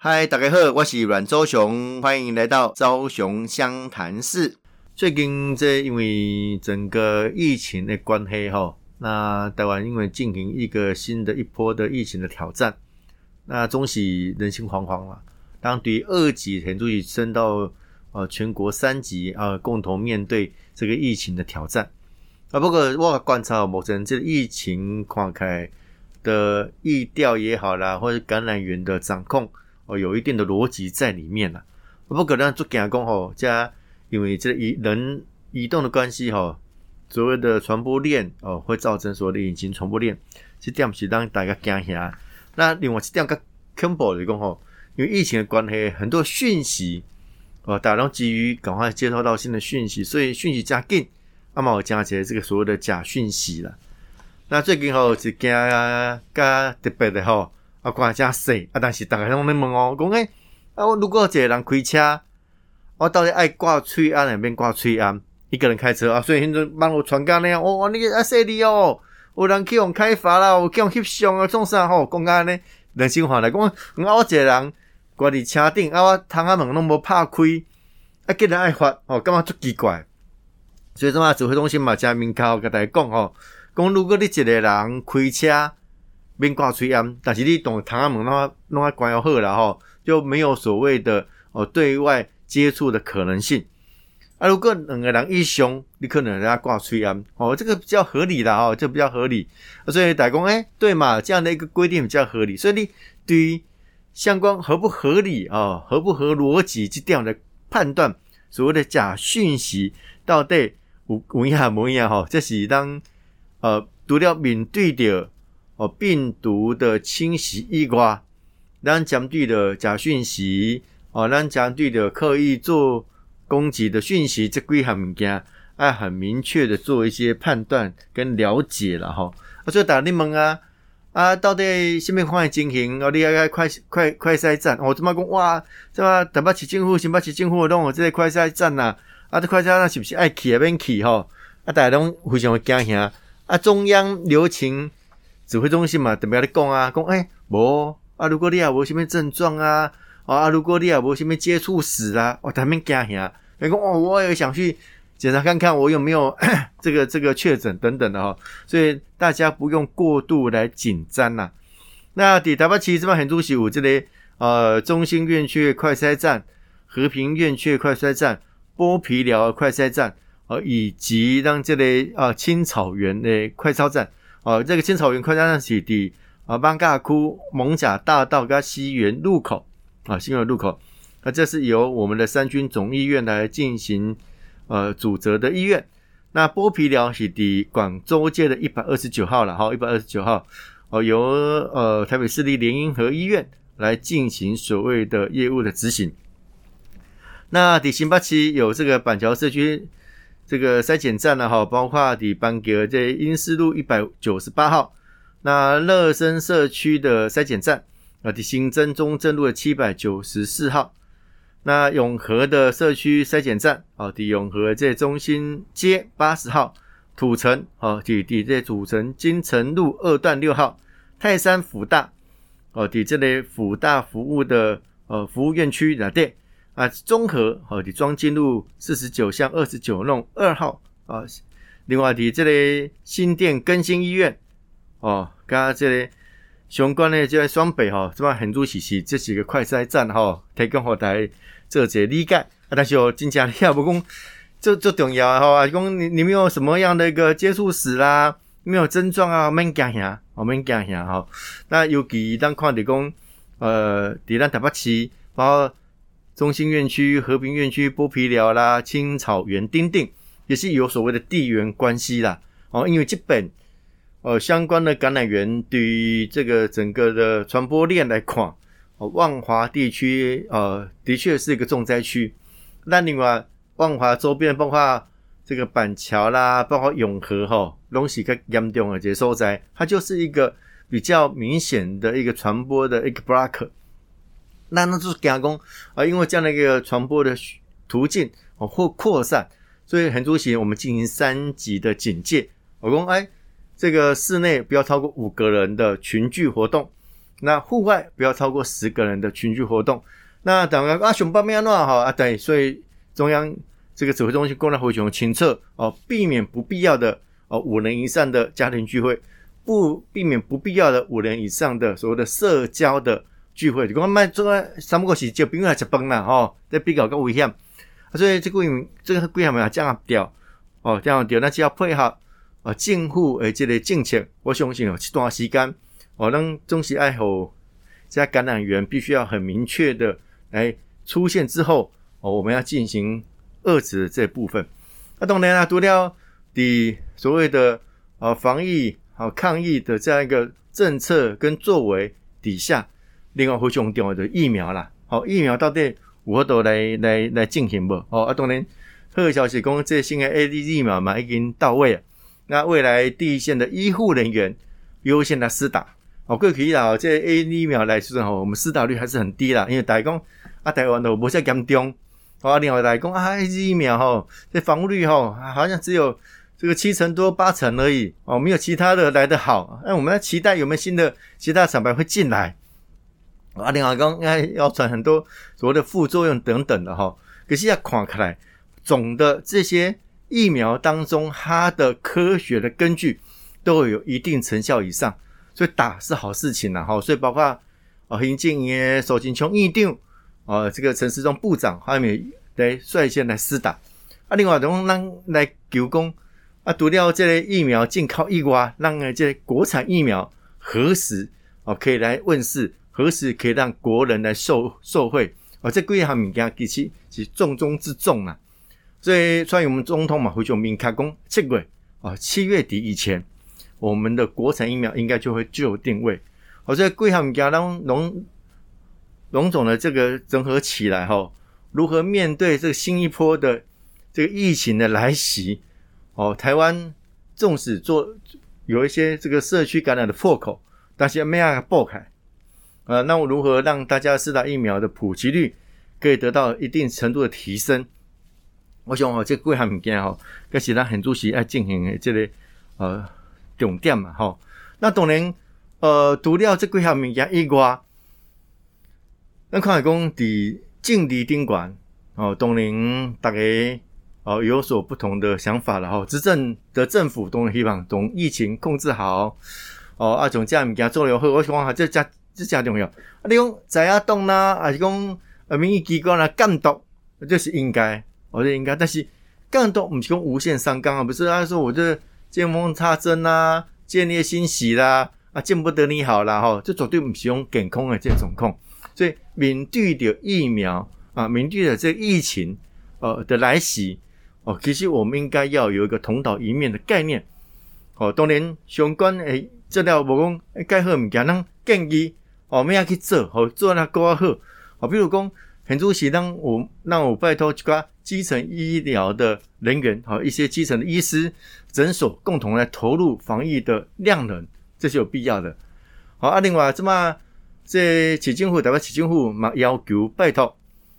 嗨，大家好，我是阮周雄，欢迎来到周雄湘潭市。最近这因为整个疫情的关系哈，那台湾因为进行一个新的一波的疫情的挑战，那终是人心惶惶了。当对二级很注意升到呃全国三级啊，共同面对这个疫情的挑战啊。不过我观察目前这疫情看开的疫调也好啦，或者感染源的掌控。哦，有一定的逻辑在里面啦。不可能做假工吼，加因为这移人移动的关系吼，所谓的传播链哦，会造成所谓的隐形传播链。这点是让大家惊吓。那另外这点个恐怖的讲吼，因为疫情的关系，很多讯息哦，大家都急于赶快接收到新的讯息，所以讯息加紧，那么我加起来这个所谓的假讯息了。那最近吼是惊啊加特别的吼。啊，关真细啊！但是大家拢咧问哦，讲诶，啊，我如果一个人开车，我到底爱挂喙安，还免挂喙安？一个人开车啊，所以现在帮我传讲那样，哦，你啊，说你哦，有人去用开发啦，有去用翕相啊，创啥吼？讲安尼，人性化来讲，我一个人挂伫车顶，啊，我窗仔门拢无拍开，啊，竟然爱发，哦，感觉足奇怪。所以怎啊，指挥中心嘛，加明口甲大家讲吼，讲如果你一个人开车。免挂吹安，但是你懂唐阿门弄弄啊关要好了吼，就没有所谓的哦对外接触的可能性。啊，如果两个人一凶，你可能人家挂吹安哦，这个比较合理的哦，这比较合理。所以打工哎，对嘛，这样的一个规定比较合理。所以你对于相关合不合理啊，合不合逻辑这样的判断，所谓的假讯息到底有有影无影吼，这是当呃除了面对着。哦，病毒的侵袭以外，咱针对的假讯息，哦，咱针对的刻意做攻击的讯息，这几项物件，要很明确的做一些判断跟了解了哈。啊，所以打你问啊，啊，到底什么方面进行？哦，你要快快快筛站，哦，怎么讲？哇，怎么台北市政府、新北市政府拢有这个快筛站呐？啊，这快筛站是不是爱去啊？边去吼？啊，大家拢非常的惊吓。啊，中央流行。指挥中心嘛，特别咧讲啊，讲诶，无啊，如果你也无什么症状啊，啊，如果你也无什么接触史啊，我他们惊吓，你讲哦，我也想去检查看看我有没有 这个这个确诊等等的哈，所以大家不用过度来紧张呐。那第台北市这边很多是有这里呃中心院区快筛站、和平院区快筛站、剥皮寮快筛站，呃，以及让这里啊青草原的快超站。哦，这个青草原快餐是的啊，邦嘎窟蒙甲大道跟西园路口啊，西园路口，那这是由我们的三军总医院来进行呃主责的医院。那剥皮寮是的广州街的一百二十九号了，哈，一百二十九号哦，由呃台北市立联姻和医院来进行所谓的业务的执行。那底新八期有这个板桥社区。这个筛检站呢，哈，包括底班格这英思路一百九十八号，那乐生社区的筛检站啊，底新增中正路的七百九十四号，那永和的社区筛检站啊，底永和这中心街八十号，土城哦，底底这土城金城路二段六号，泰山福大哦，底这类福大服务的呃服务院区哪店。啊，综合哦，的庄金路四十九巷二十九弄二号啊。另外，的这里新店更新医院哦，刚刚这里相关的这双北哈，这么很多其实这几个快筛站哈，提供后台做这理解。啊，但是哦，真正也不讲这这重要哈，讲你你们有什么样的一个接触史啦，没有症状啊，免惊吓，我们惊吓哈。那尤其当看的讲，呃，伫咱台北市包。中心院区、和平院区、剥皮寮啦、青草原、丁丁，也是有所谓的地缘关系啦。哦，因为基本呃相关的感染源对于这个整个的传播链来看，哦，万华地区呃的确是一个重灾区。那另外，万华周边包括这个板桥啦，包括永和哈，东西更严重的这些所在，它就是一个比较明显的一个传播的一个 block。那那就是加工啊，因为这样的一个传播的途径哦或扩散，所以很多时我们进行三级的警戒。我讲哎，这个室内不要超过五个人的群聚活动那户外不要超过十个人的群聚活动。那当然啊，熊爸没安诺哈啊，对，所以中央这个指挥中心公然回熊清测哦，避免不必要的哦五人以上的家庭聚会，不避免不必要的五人以上的所谓的社交的聚会。就讲卖做个三不五时就朋友来吃饭啦，吼，这比较个危险。啊所以这个这个规项要降掉哦，降掉，那就要配合啊政府诶这个政策。我相信哦，这段时间哦，让中西爱好这感染源必须要很明确的。来出现之后，哦，我们要进行遏制这部分。那当然啦，除了的所谓的啊防疫、啊抗疫的这样一个政策跟作为底下，另外非常重要的疫苗啦。好，疫苗到底如何都来来来进行不？哦，啊，当然，好消息讲，这新的 A D 疫苗嘛已经到位了。那未来第一线的医护人员优先来施打。哦，过去啦，这 A D 疫苗来说吼，我们施打率还是很低啦，因为大家讲。啊，台湾都无遮严重，啊，另外来讲啊，A D，疫苗吼，这防护率吼，好像只有这个七成多八成而已，哦，没有其他的来得好。那我们要期待有没有新的其他厂牌会进来？啊，另外讲应该要传很多所谓的副作用等等的哈。可是要看开来，总的这些疫苗当中，它的科学的根据都有一定成效以上，所以打是好事情呐，哈。所以包括啊，行政院首先从疫调。哦，这个陈时中部长还没来率先来施打啊，另外从让来求供啊，除了这类疫苗进口以外，让这些国产疫苗何时哦可以来问世，何时可以让国人来受受惠哦，这几项物件其实是重中之重啊。所以，所以我们总统嘛，会就明开工七月啊，七月底以前，我们的国产疫苗应该就会就定位。哦，这几项物件让农。龙总的这个整合起来哈，如何面对这个新一波的这个疫情的来袭？哦，台湾纵使做有一些这个社区感染的破口，但是没法爆开。呃，那我如何让大家四大疫苗的普及率可以得到一定程度的提升？我想哦，这几项物件哈，跟其他很主席要进行这个呃重点嘛哈。那当然呃，除了这几项物件以外，那看来讲，伫境地宾馆哦，当然大家哦有所不同的想法了哈。执政的政府当然希望从疫情控制好哦，啊从这物件做了后，我希望哈，这加这加重要。啊，你讲在亚东啦，还是讲呃民意机关啦监督，这是应该，我觉得应该。但是监督唔是讲无限上纲啊，不是啊，说我这见缝插针啦，见猎欣喜啦，啊见不得你好啦哈，这绝对唔是用健康的这种控。所以，面对着疫苗啊，面对着这疫情呃的来袭哦，其实我们应该要有一个同道一面的概念哦。当然，相关诶资料无讲该好物件，咱建议哦，咩要去做，好做那更好。比如讲，很主席让我让我拜托一个基层医疗的人员，好一些基层的医师诊所，共同来投入防疫的量能，这是有必要的。好啊，另外这么。这起政府代表起政府嘛要求拜托，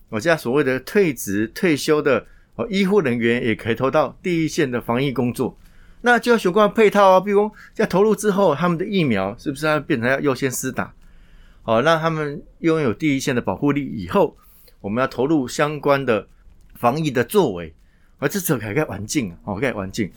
我家所谓的退职退休的哦医护人员也可以投到第一线的防疫工作，那就要相关配套啊，比如在投入之后，他们的疫苗是不是要变成要优先施打？哦，让他们拥有第一线的保护力以后，我们要投入相关的防疫的作为，而这是改革环境啊，改环境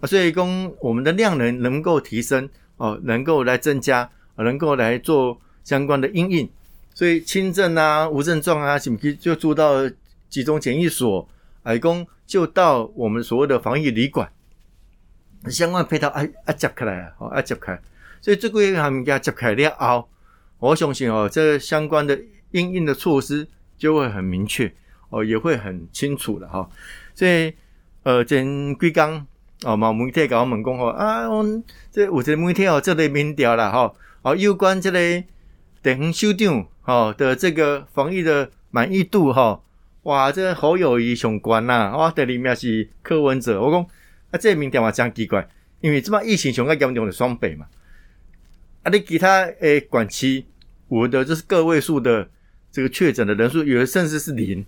啊，所以供我们的量能能够提升哦，能够来增加，能够来做。相关的阴影，所以轻症啊、无症状啊，什么就住到集中检疫所，矮工就到我们所谓的防疫旅馆，相关配套啊啊接开来啊，啊接开，所以这个月他们家接开了后，我相信哦，这相关的应应的措施就会很明确哦，也会很清楚了哈。所以呃，前几刚哦，毛媒体搞我们讲哦啊，这有些媒体哦，这类民调了哈，哦，有关这类。地方首长吼的这个防疫的满意度吼，哇，这好友谊上关呐！哇，第二名是柯文哲，我讲啊，这民调嘛真奇怪，因为这么疫情上个严重的双北嘛，啊，你其他诶管区，我的就是个位数的这个确诊的人数，有的甚至是零，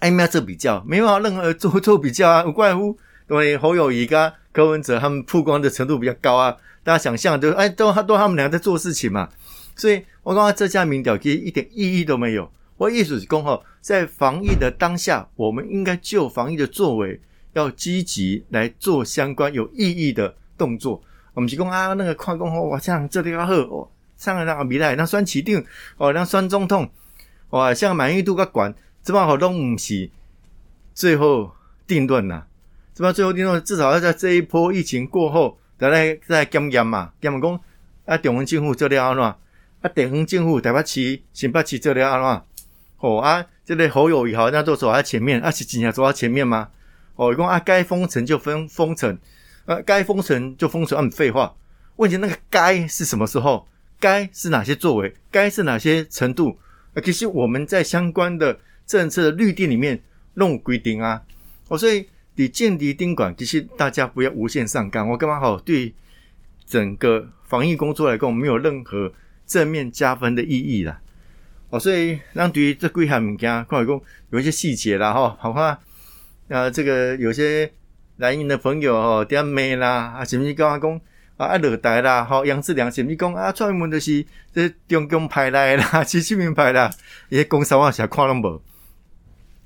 哎，没有做比较，没有任何做做比较啊，无怪乎因为侯友谊跟柯文哲他们曝光的程度比较高啊，大家想象就哎，都都他们两个在做事情嘛。所以我刚刚这家民调其实一点意义都没有。我意思是讲吼，在防疫的当下，我们应该就防疫的作为，要积极来做相关有意义的动作。我们是讲啊，那个看讲吼，哇，像这里要好，哦，像那个未来那选市长，哦，那选总统，哇，像满意度个管，这帮好都唔是最后定论呐。这帮最后定论，至少要在这一波疫情过后，再来再检验嘛。检验讲啊，中央政府做了安怎？啊，地方政府台北市、新北市做了安怎？哦啊，这个好友以后那都走在前面，啊是真正走在前面吗？哦，讲啊，该封城就封封城，呃，该封城就封城，啊，废话。问题那个该是什么时候？该是哪些作为？该是哪些程度？啊，其实我们在相关的政策的绿地里面弄规定啊。哦，所以你建敌宾管，其实大家不要无限上纲。我干嘛好？对整个防疫工作来讲，没有任何正面加分的意义啦。哦，所以让对于这几项物件，看来讲有一些细节啦，哈，好看啊，这个有些蓝营的朋友哦，点咩啦，啊，甚至讲讲啊，啊，热带啦，吼，杨志良甚至讲啊，专门就是这中共派来的啦，习近平派啦，伊些公司我是看拢无，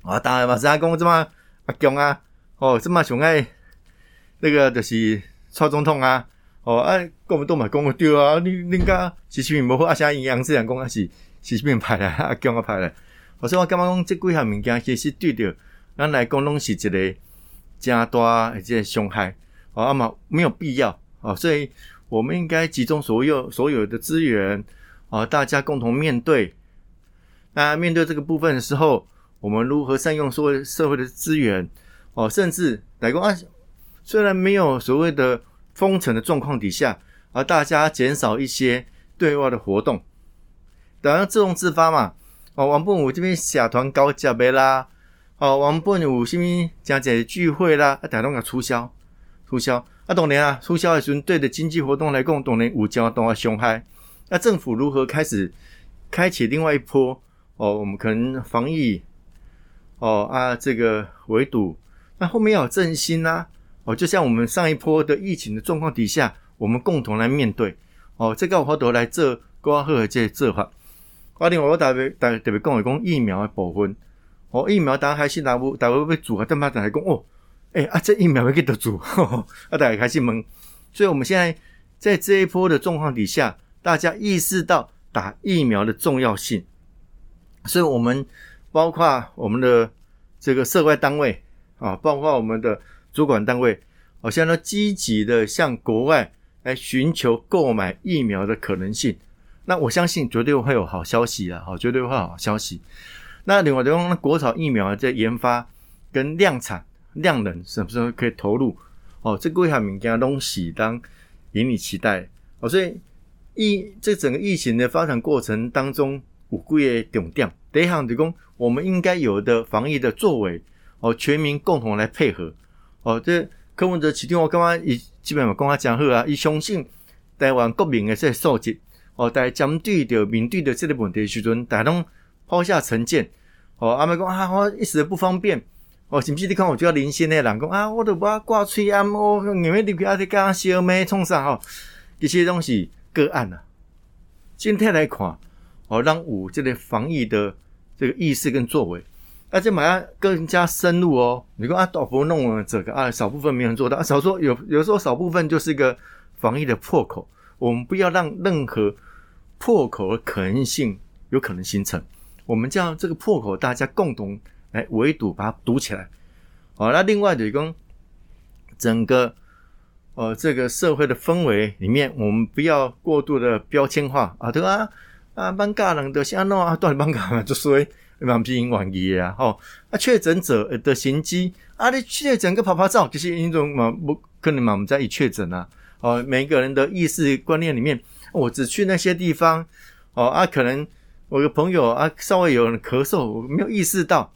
啊，当然嘛，是啊，讲这么阿强啊，哦，这么上爱那个就是蔡总统啊，哦，啊，我们都嘛讲个对啊，你你家习近平无好，啊，啥杨志良讲啊是。习近平派来，阿强啊派来。我说我感觉讲，这几项物件其实对着咱来讲，拢是一个加大一些伤害，哦，那么没有必要，哦，所以我们应该集中所有所有的资源，哦，大家共同面对。那面对这个部分的时候，我们如何善用所有社会的资源，哦，甚至来讲啊，虽然没有所谓的封城的状况底下，而大家减少一些对外的活动。当然自动自发嘛，哦，王本武这边小团搞节的啦，哦，原本武什么加这聚会啦，啊，大拢要促销，促销，啊，当然啊，促销的时阵对着经济活动来讲，当然有交通啊伤害。那政府如何开始开启另外一波？哦，我们可能防疫，哦啊，这个围堵，那后面要有振兴呐，哦，就像我们上一波的疫情的状况底下，我们共同来面对，哦，这个我都来做挂号的这做法。啊，另外我特别特特别讲的讲疫苗的部分，哦，疫苗大家开始拿不，大家要做啊，但嘛大家讲哦，诶啊，这疫苗要给得做，啊，大家开始问，所以我们现在在这一波的状况底下，大家意识到打疫苗的重要性，所以我们包括我们的这个涉外单位啊，包括我们的主管单位，好像都积极的向国外来寻求购买疫苗的可能性。那我相信绝对会有好消息啊！好，绝对会有好消息。那另外，就用国产疫苗在研发跟量产、量能什么时候可以投入？哦，这各项物件东西当引你期待哦。所以疫这整个疫情的发展过程当中，五个月重点第一项就讲，我们应该有的防疫的作为哦，全民共同来配合哦。这柯文哲起定我刚刚以基本上跟他讲好啊，以相信台湾国民的这素质。哦，在针对着面对着这个问题的时阵，大家拢抛下成见。哦，阿妹讲啊，我一时不方便。哦，是不是你看我就要领先的人讲啊，我都把挂吹啊，我因为你不要在讲小妹冲啥吼，这些东西个案啊。今天来看，哦，让五这个防疫的这个意识跟作为，而且马上更加深入哦。你说啊，大部分弄了这个啊，少部分没人做到啊，少说有有时候少部分就是一个防疫的破口，我们不要让任何。破口的可能性有可能形成，我们叫这个破口，大家共同来围堵，把它堵起来。好，那另外的一个整个呃这个社会的氛围里面，我们不要过度的标签化啊，对吧？啊，班嘎人的像弄啊，到底班嘎嘛，就说蛮不英玩意啊，吼啊，确诊者的行迹啊，你确诊个拍拍照，就是一种嘛不可能嘛，我们在一确诊啊，哦，每个人的意识观念里面。我只去那些地方，哦啊，可能我个朋友啊，稍微有人咳嗽，我没有意识到，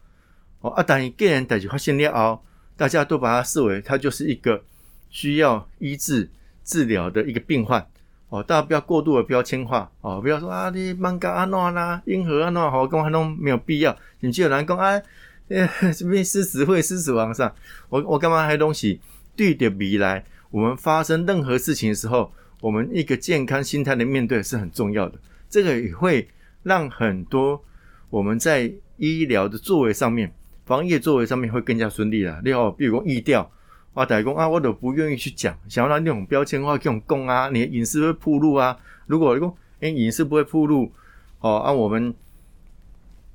哦啊，等一个人带去发现了哦，大家都把它视为他就是一个需要医治治疗的一个病患，哦，大家不要过度的标签化，哦，不要说啊，你曼嘎阿诺啦，婴儿阿诺好，跟我都没有必要，你就有人讲啊，这边狮子会狮子王上，我我干嘛还东西对着未来，我们发生任何事情的时候。我们一个健康心态的面对是很重要的，这个也会让很多我们在医疗的作为上面、防疫作为上面会更加顺利了。你好，比如讲疫调，啊，大家讲啊，我都不愿意去讲，想要让那种标签化这种供啊，你的隐私会暴露啊。如果你讲，哎，隐私不会暴露，哦，啊我们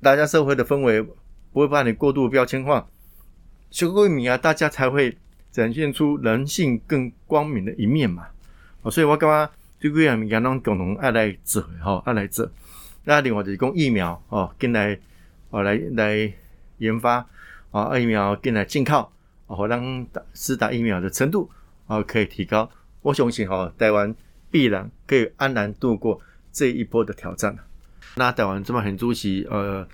大家社会的氛围不会把你过度标签化，学过米啊，大家才会展现出人性更光明的一面嘛。哦，所以我感觉这几样物件拢共同爱来做，吼，爱来做。那另外就是讲疫苗，哦，进来，哦，来来研发，啊，疫苗进来进口，哦，让打施打疫苗的程度，哦，可以提高。我相信，哈，台湾必然可以安然度过这一波的挑战。那台湾这么很主席，呃，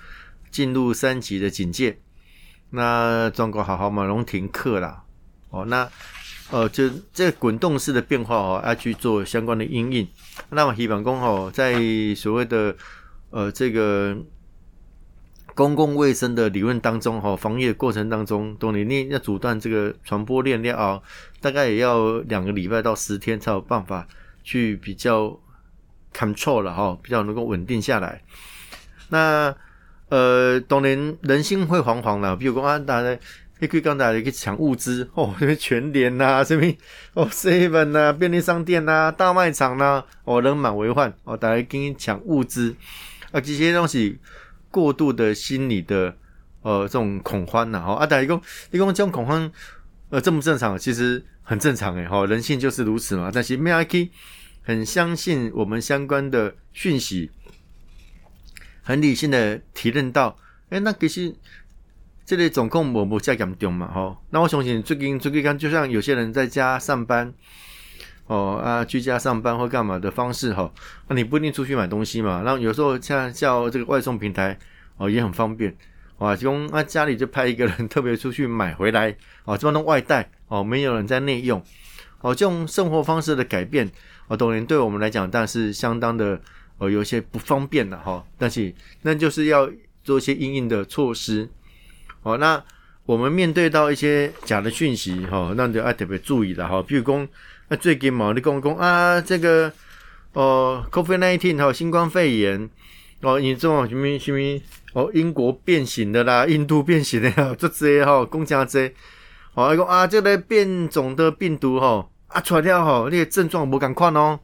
进入三级的警戒，那中国好好嘛，龙停课啦，哦，那。呃，就这滚动式的变化哦，要去做相关的应应。那么，希望讲哦，在所谓的呃这个公共卫生的理论当中哈，防疫的过程当中，当你你要阻断这个传播链链啊，大概也要两个礼拜到十天才有办法去比较 control 了哈，比较能够稳定下来。那呃，当然人心会惶惶的，比如讲啊，大家。你可以刚才去抢物资哦，什么全联呐，什么哦 seven 呐，便利商店呐，大卖场呐，哦人满为患哦，大家跟你抢物资啊，这些东西过度的心理的呃这种恐慌呐，哈啊，大家讲你讲这种恐慌呃正不正常？其实很正常诶，哈，人性就是如此嘛。但是 m 可以很相信我们相关的讯息，很理性的提认到，哎，那其实。这里总共无无再严重嘛？吼，那我相信最近最近，就像有些人在家上班，哦啊，居家上班或干嘛的方式，哈，那你不一定出去买东西嘛。那有时候像叫这个外送平台，哦，也很方便，啊，用那家里就派一个人 特别出去买回来，哦，这帮弄外带，哦，没有人在内用，哦，这种生活方式的改变，哦，当然对我们来讲，但是相当的，哦，有一些不方便的哈。但是那就是要做一些应应的措施。哦，那我们面对到一些假的讯息，哈，那就要特别注意的哈。比如讲，最近嘛，你讲讲啊，这个哦，Covid nineteen 哈，新冠肺炎哦，你这种什么什么哦，英国变形的啦，印度变形的呀，这些哈，公家这，哦，讲啊，这个变种的病毒哈，啊出来了哈，那个症状无共款哦。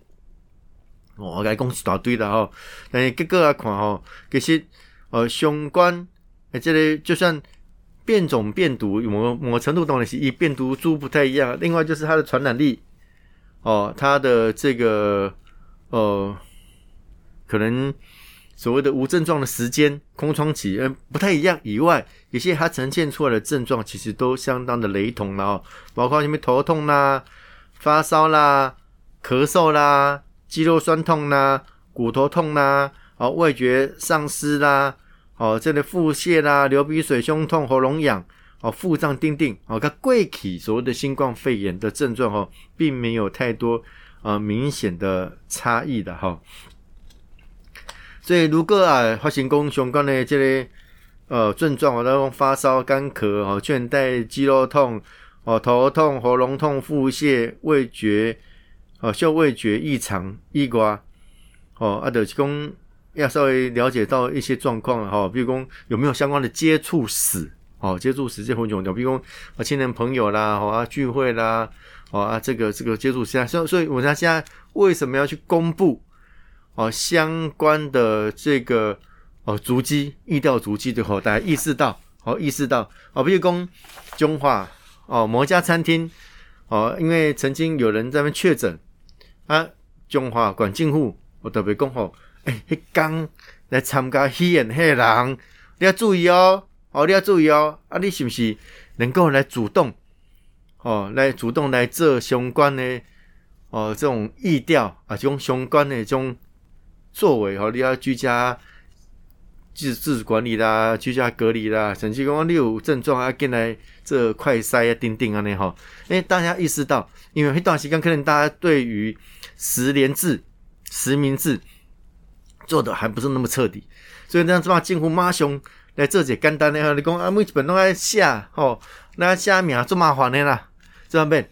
我该讲一大堆的哈，但是结果来看哈，其实呃，相关诶，这个就算。变种病毒有某某程度当然是以病毒株不太一样，另外就是它的传染力，哦，它的这个呃，可能所谓的无症状的时间空窗期呃不太一样以外，有些它呈现出来的症状其实都相当的雷同了哦，包括什么头痛啦、发烧啦、咳嗽啦、肌肉酸痛啦、骨头痛啦、哦味觉丧失啦。哦，这里腹泻啦、流鼻水、胸痛、喉咙痒、哦腹胀、定定，哦，它贵体所谓的新冠肺炎的症状哦，并没有太多呃明显的差异的哈。所以如果啊发生讲相关的这个呃症状，哦，那种发烧、干咳、哦倦怠、肌肉痛、哦头痛、喉咙痛、腹泻、味觉、哦嗅味觉异常、异瓜，哦啊，就是讲。要稍微了解到一些状况哈，比如讲有没有相关的接触史哦，接触时间很重要。比如讲啊，亲人朋友啦，哦啊聚会啦，哦啊这个这个接触史，所所以我们现在为什么要去公布哦相关的这个哦足迹、意调足迹的话，大家意识到哦意识到哦，比如讲中华哦某家餐厅哦，因为曾经有人在那确诊啊，中华管进户我特别讲吼。哎，迄刚来参加喜宴迄人，你要注意哦，哦，你要注意哦，啊，你是不是能够来主动，哦，来主动来做相关的哦这种意调啊，这种相关的这种作为哦，你要居家自自管理啦，居家隔离啦，甚至讲你有症状啊，进来这快筛啊、钉钉啊那哈，哎，大家意识到，因为一段时间可能大家对于实联制、实名制。做的还不是那么彻底，所以那这嘛近乎马熊来做一个简单的，你讲啊每一本拢爱写吼，那写名足麻烦的啦，这样变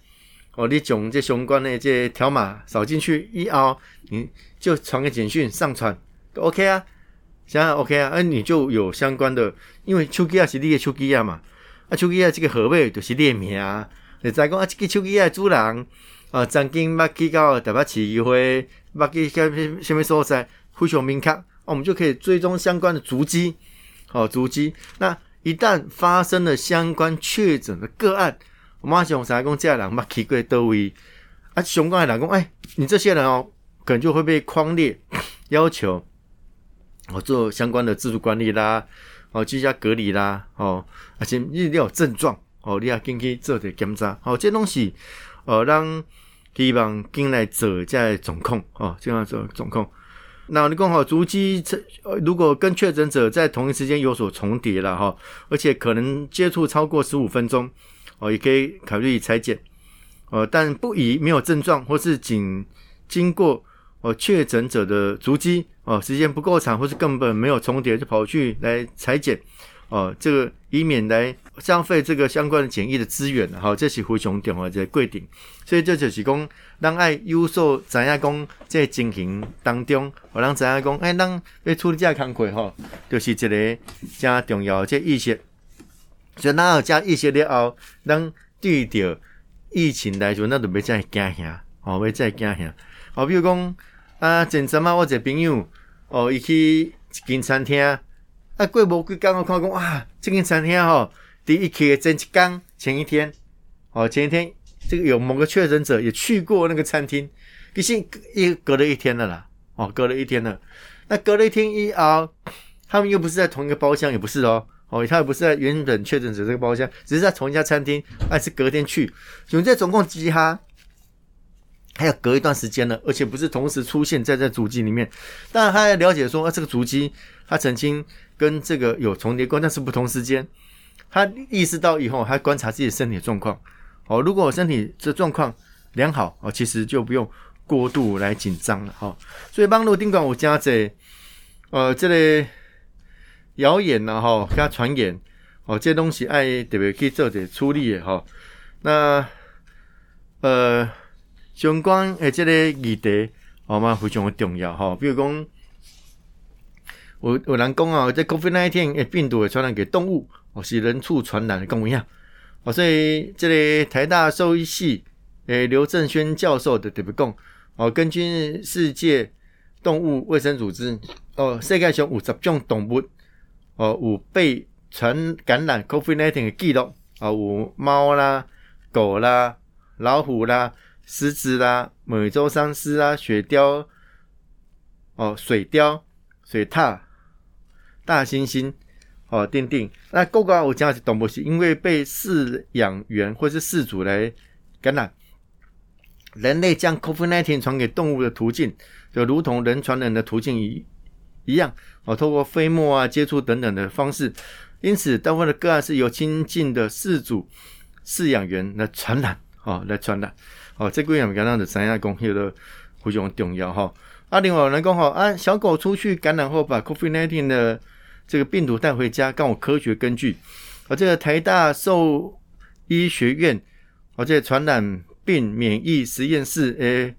哦，你将这相关的这条码扫进去以后，你就传个简讯上传，OK 啊，想想 OK 啊，哎，你就有相关的，因为手机啊是你的手机啊嘛，啊手机啊这个号码就是你的名，你再讲啊这个手机啊主人啊曾经捌去到台北市议会，捌去个什么所在，非常明确，我们就可以追踪相关的足迹，好足迹。那一旦发生了相关确诊的个案，马上才讲这人捌去过倒位，啊，相关的人讲，哎，你这些人哦，可能就会被框列 要求。哦，做相关的自主管理啦，哦，居家隔离啦，哦，而且你有症状，哦，你要进去做点检查，哦，这东西，哦，让希望进来做在总控，哦，这样做总控。那你刚好，足迹如果跟确诊者在同一时间有所重叠了哈，而且可能接触超过十五分钟，哦，也可以考虑裁剪，呃，但不宜没有症状或是仅经过。哦，确诊者的足迹哦，时间不够长，或是根本没有重叠，就跑去来裁剪哦，这个以免来浪费这个相关的检疫的资源好，这是非常重要的规定。所以这就是讲，让爱有所知影讲，在进行当中，我让知影讲，哎，咱要处理这工课吼，就是一个加重要这意识。所以，咱有加意识了后，咱对着疫情来说，咱就别再惊吓，哦，别再惊吓。哦，比如讲啊，前阵啊，我一个朋友哦，伊去一间餐厅啊，过无几工我看讲哇，这间餐厅吼，第一期的前一工前一天，哦，前一天这个有某个确诊者也去过那个餐厅，其实也隔了一天了啦，哦，隔了一天了，那隔了一天以后，他们又不是在同一个包厢，也不是哦，哦，他也不是在原本确诊者这个包厢，只是在同一家餐厅，还是隔天去，总之总共几哈。还要隔一段时间呢，而且不是同时出现在这足迹里面。当然，他要了解说，啊，这个足迹他曾经跟这个有重叠过，但是不同时间。他意识到以后，他观察自己的身体状况。哦，如果我身体这状况良好，哦，其实就不用过度来紧张了。哈，所以帮路丁管我加在，呃，这类谣言呢，哈，给他传言，哦，这东西爱特别去做点处理，哈。那，呃。相关诶，这个议题，我们非常的重要哈。比如讲，有有人讲啊，这 COVID nineteen 诶病毒会传染给动物，哦是人畜传染的跟我一样。哦，所以这里台大兽医系诶刘正轩教授的特别讲，哦，根据世界动物卫生组织，哦，世界上五十种动物，哦有被传感染 COVID nineteen 的记录，哦有猫啦、狗啦、老虎啦。狮子啦，美洲丧狮啊，雪貂，哦，水貂、水獭、大猩猩，哦，定定。那狗狗我讲是动物是因为被饲养员或是饲主来感染，人类将 COVID-19 传给动物的途径，就如同人传人的途径一一样，哦，透过飞沫啊、接触等等的方式。因此，大部分的个案是由亲近的饲主、饲养员来传染，哦，来传染。哦，这个样刚刚的三亚公休的非常重要哈。啊，另外有人讲哈，啊，小狗出去感染后把 COVID-19 的这个病毒带回家，刚有科学根据。啊，这个台大兽医学院，啊，这传染病免疫实验室，诶，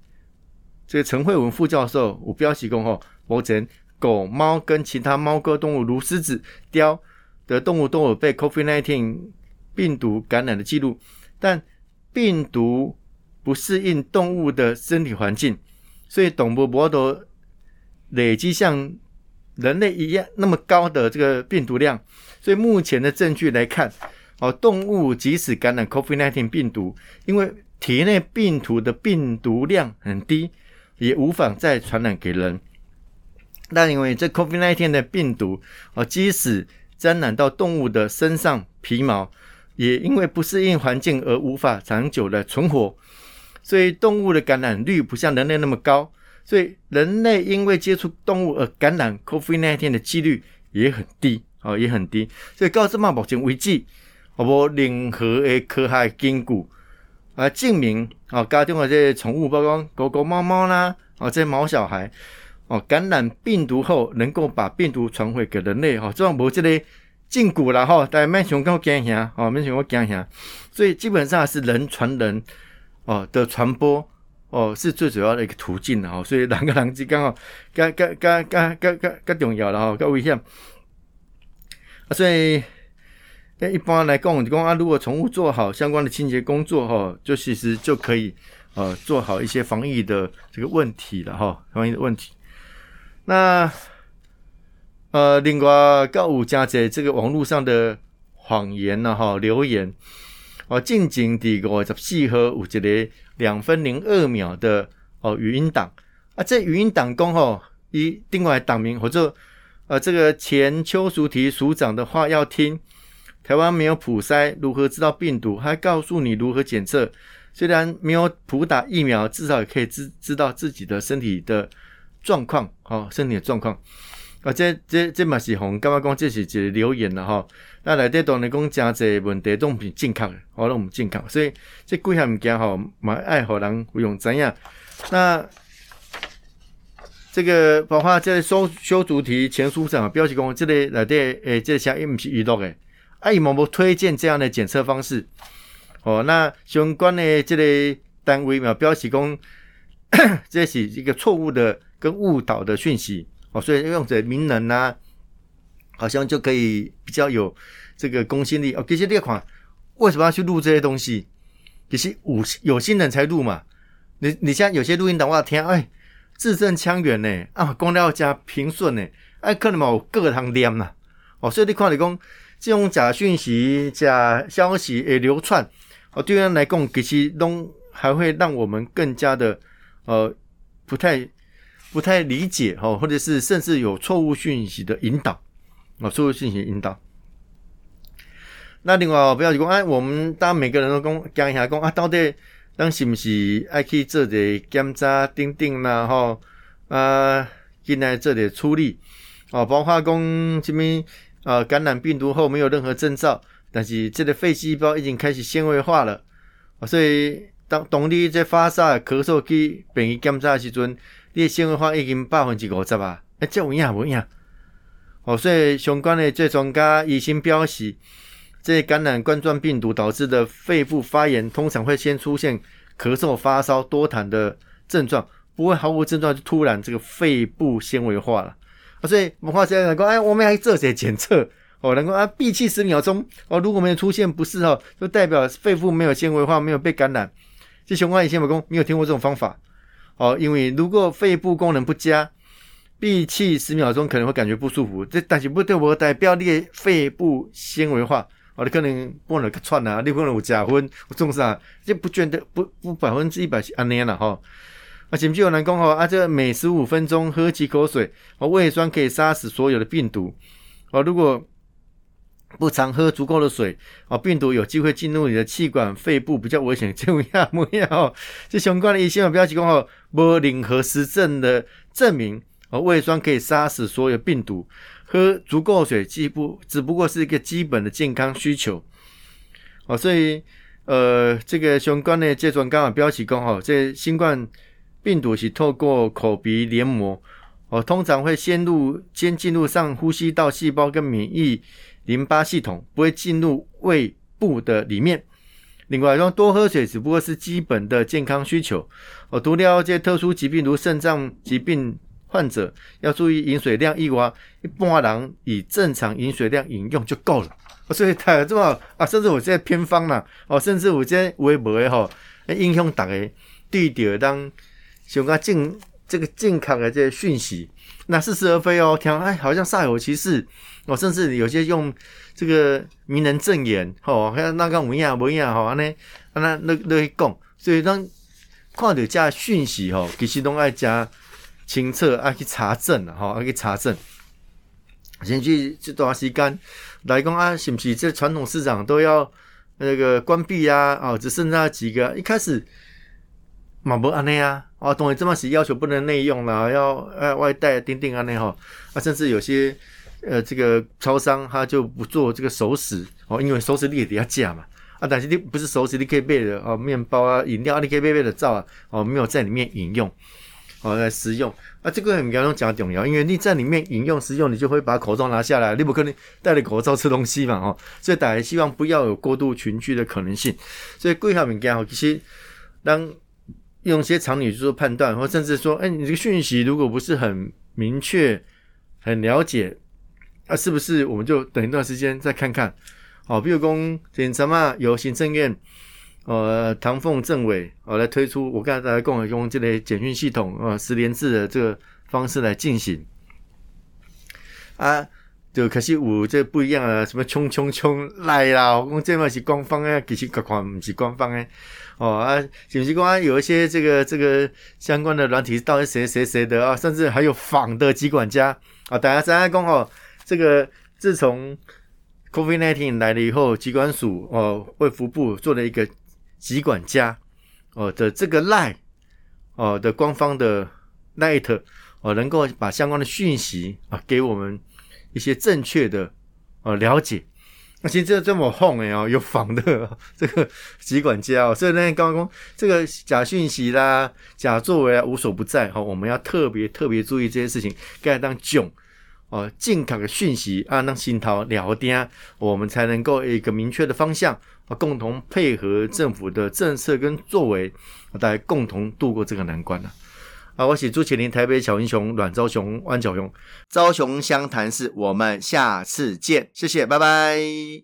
这个陈慧文副教授有标示讲吼，目前狗、猫跟其他猫科动物如狮子、雕的动物都有被 COVID-19 病毒感染的记录，但病毒不适应动物的身体环境，所以动物不都累积像人类一样那么高的这个病毒量。所以目前的证据来看，哦，动物即使感染 COVID-19 病毒，因为体内病毒的病毒量很低，也无法再传染给人。那因为这 COVID-19 的病毒，哦，即使沾染到动物的身上皮毛，也因为不适应环境而无法长久的存活。所以动物的感染率不像人类那么高，所以人类因为接触动物而感染 COVID-19 的几率也很低，哦，也很低。所以到这嘛，目前为止，哦，无任何的科学根据啊证明，哦，家中的这些宠物，包括狗狗、猫猫啦，哦，这些毛小孩，哦，感染病毒后能够把病毒传回给人类，哈，这样无这个禁锢啦，哈，大家免想讲惊吓，哦，免想讲惊吓，所以基本上是人传人。哦的传播，哦，是最主要的一个途径的哈。所以两个人之间哦，更更更更更更更重要了哈，更危险。啊，所以那一般来讲，讲啊，如果宠物做好相关的清洁工作哈，就其实就可以呃做好一些防疫的这个问题了哈，防疫的问题。那呃，另外告五加在这个网络上的谎言呢哈，留言哦，近景第五十四号有一个两分零二秒的哦语音档啊，这语音档讲吼，以另外党名或者呃这个前邱淑提署长的话要听。台湾没有普筛，如何知道病毒？还告诉你如何检测。虽然没有普打疫苗，至少也可以知知道自己的身体的状况，哦，身体的状况。啊，这这这嘛是红，干嘛讲这是一个留言了哈？那来底当然讲真侪问题都唔健康，好，都唔正确，所以这几项物件吼，嘛爱好人用怎样？那这个包括这收修主题前书上标题讲，这里来底诶，这些也唔是娱乐诶。啊，伊冇冇推荐这样的检测方式？哦，那相关的这个单位嘛，标示讲 这是一个错误的跟误导的讯息所以用者名人呐，好像就可以比较有这个公信力哦。其实列款为什么要去录这些东西？其实有有心人才录嘛。你你像有些录音档我听，哎，字正腔圆呢，啊，讲了加平顺呢，哎，可能嘛有各行念呐。哦，所以你看你讲。这种假讯息、假消息诶流窜，哦，对人来讲，其实都还会让我们更加的呃不太不太理解哈，或者是甚至有错误讯息的引导，啊，错误讯息引导。那另外不要讲，哎，我们当每个人都讲讲一下，讲啊，到底当是不是爱去做点检查、钉钉啦，吼啊，进来做点处理，哦，包括讲什么？啊，感染病毒后没有任何征兆，但是这个肺细胞已经开始纤维化了，所以当当你在发烧、咳嗽去病院检查的时阵，你的纤维化已经百分之五十啊，哎，这有影无影？哦，所以相关的这专家已经表示，这感染冠状病毒导致的肺部发炎，通常会先出现咳嗽、发烧、多痰的症状，不会毫无症状就突然这个肺部纤维化了。啊，所以文化家能够哎，我们还做些检测哦，能够啊闭气十秒钟哦，如果没有出现不适哦，就代表肺部没有纤维化，没有被感染。这相关以前没工没有听过这种方法哦，因为如果肺部功能不佳，闭气十秒钟可能会感觉不舒服。这但是不对我代表你肺部纤维化哦，你可能不能串啊，你可能有假昏，我重啥？这不觉得不不百分之一百是安尼了哈。啊，前面有人讲哦，啊，这每十五分钟喝几口水，哦，胃酸可以杀死所有的病毒。哦，如果不常喝足够的水，哦，病毒有机会进入你的气管、肺部，比较危险。这样不要，这相关的一些不要提供哦，无任何实证的证明，哦，胃酸可以杀死所有病毒。喝足够水，几不只不过是一个基本的健康需求。哦，所以，呃，这个相关的这种刚好标题讲哦，这新冠。病毒是透过口鼻黏膜，哦，通常会先入先进入上呼吸道细胞跟免疫淋巴系统，不会进入胃部的里面。另外，说多喝水只不过是基本的健康需求。哦，除了这些特殊疾病如肾脏疾病患者要注意饮水量以外，一般人以正常饮水量饮用就够了。所以他这么啊，甚至我这些偏方啦，哦，甚至我这些微博的哈，影响大家对着当。想个健这个健康的这些讯息，那似是而非哦。听哎，好像煞有其事哦。甚至有些用这个名人证言哦，还有那个文样文样哈，那那那那去讲。所以当看到加讯息吼，其实都爱加清澈，爱去查证吼，爱去查证。先去这段时间来讲啊，是不是这传统市场都要那个关闭啊？哦，只剩那几个，一开始。嘛无安尼啊，哦，当然这么是要求不能内用啦，要呃外带钉钉安尼吼，啊，甚至有些呃这个超商他就不做这个熟食哦，因为熟食你也得要价嘛，啊，但是你不是熟食你可以备的哦，面包啊、饮料啊，你可以备备的照啊，哦，没有在里面饮用，哦来食用，啊，这个很刚刚讲重要，因为你在里面饮用食用，你就会把口罩拿下来，你不可能戴着口罩吃东西嘛，哦，所以大家希望不要有过度群聚的可能性，所以贵下物件哦，其实当用一些常理去做判断，或甚至说，哎，你这个讯息如果不是很明确、很了解，啊，是不是我们就等一段时间再看看？好，比如讲，检察嘛，由行政院，呃，唐凤政委，哦，来推出，我刚才在讲用这类简讯系统，呃，十连制的这个方式来进行，啊。就可惜我这不一样啊，什么冲冲冲来啦！我讲这嘛是官方诶，其实个款唔是官方诶。哦啊，是不是讲有一些这个这个相关的软体到底谁谁谁的啊？甚至还有仿的机管家啊！大家在讲哦，这个自从 COVID nineteen 来了以后，机关署哦，卫福部做了一个机管家哦的这个 line 哦的官方的 light 哦，能够把相关的讯息啊给我们。一些正确的呃了解，那其实这这么红哎哦，有仿的这个集管家哦，所以呢，刚刚这个假讯息啦、假作为啊无所不在哈，我们要特别特别注意这些事情，该当囧哦，健康的讯息啊，让心头聊天，我们才能够一个明确的方向啊，共同配合政府的政策跟作为，大家共同度过这个难关呢。啊，我是朱启林，台北小英雄阮昭雄、万小雄，昭雄湘潭市，我们下次见，谢谢，拜拜。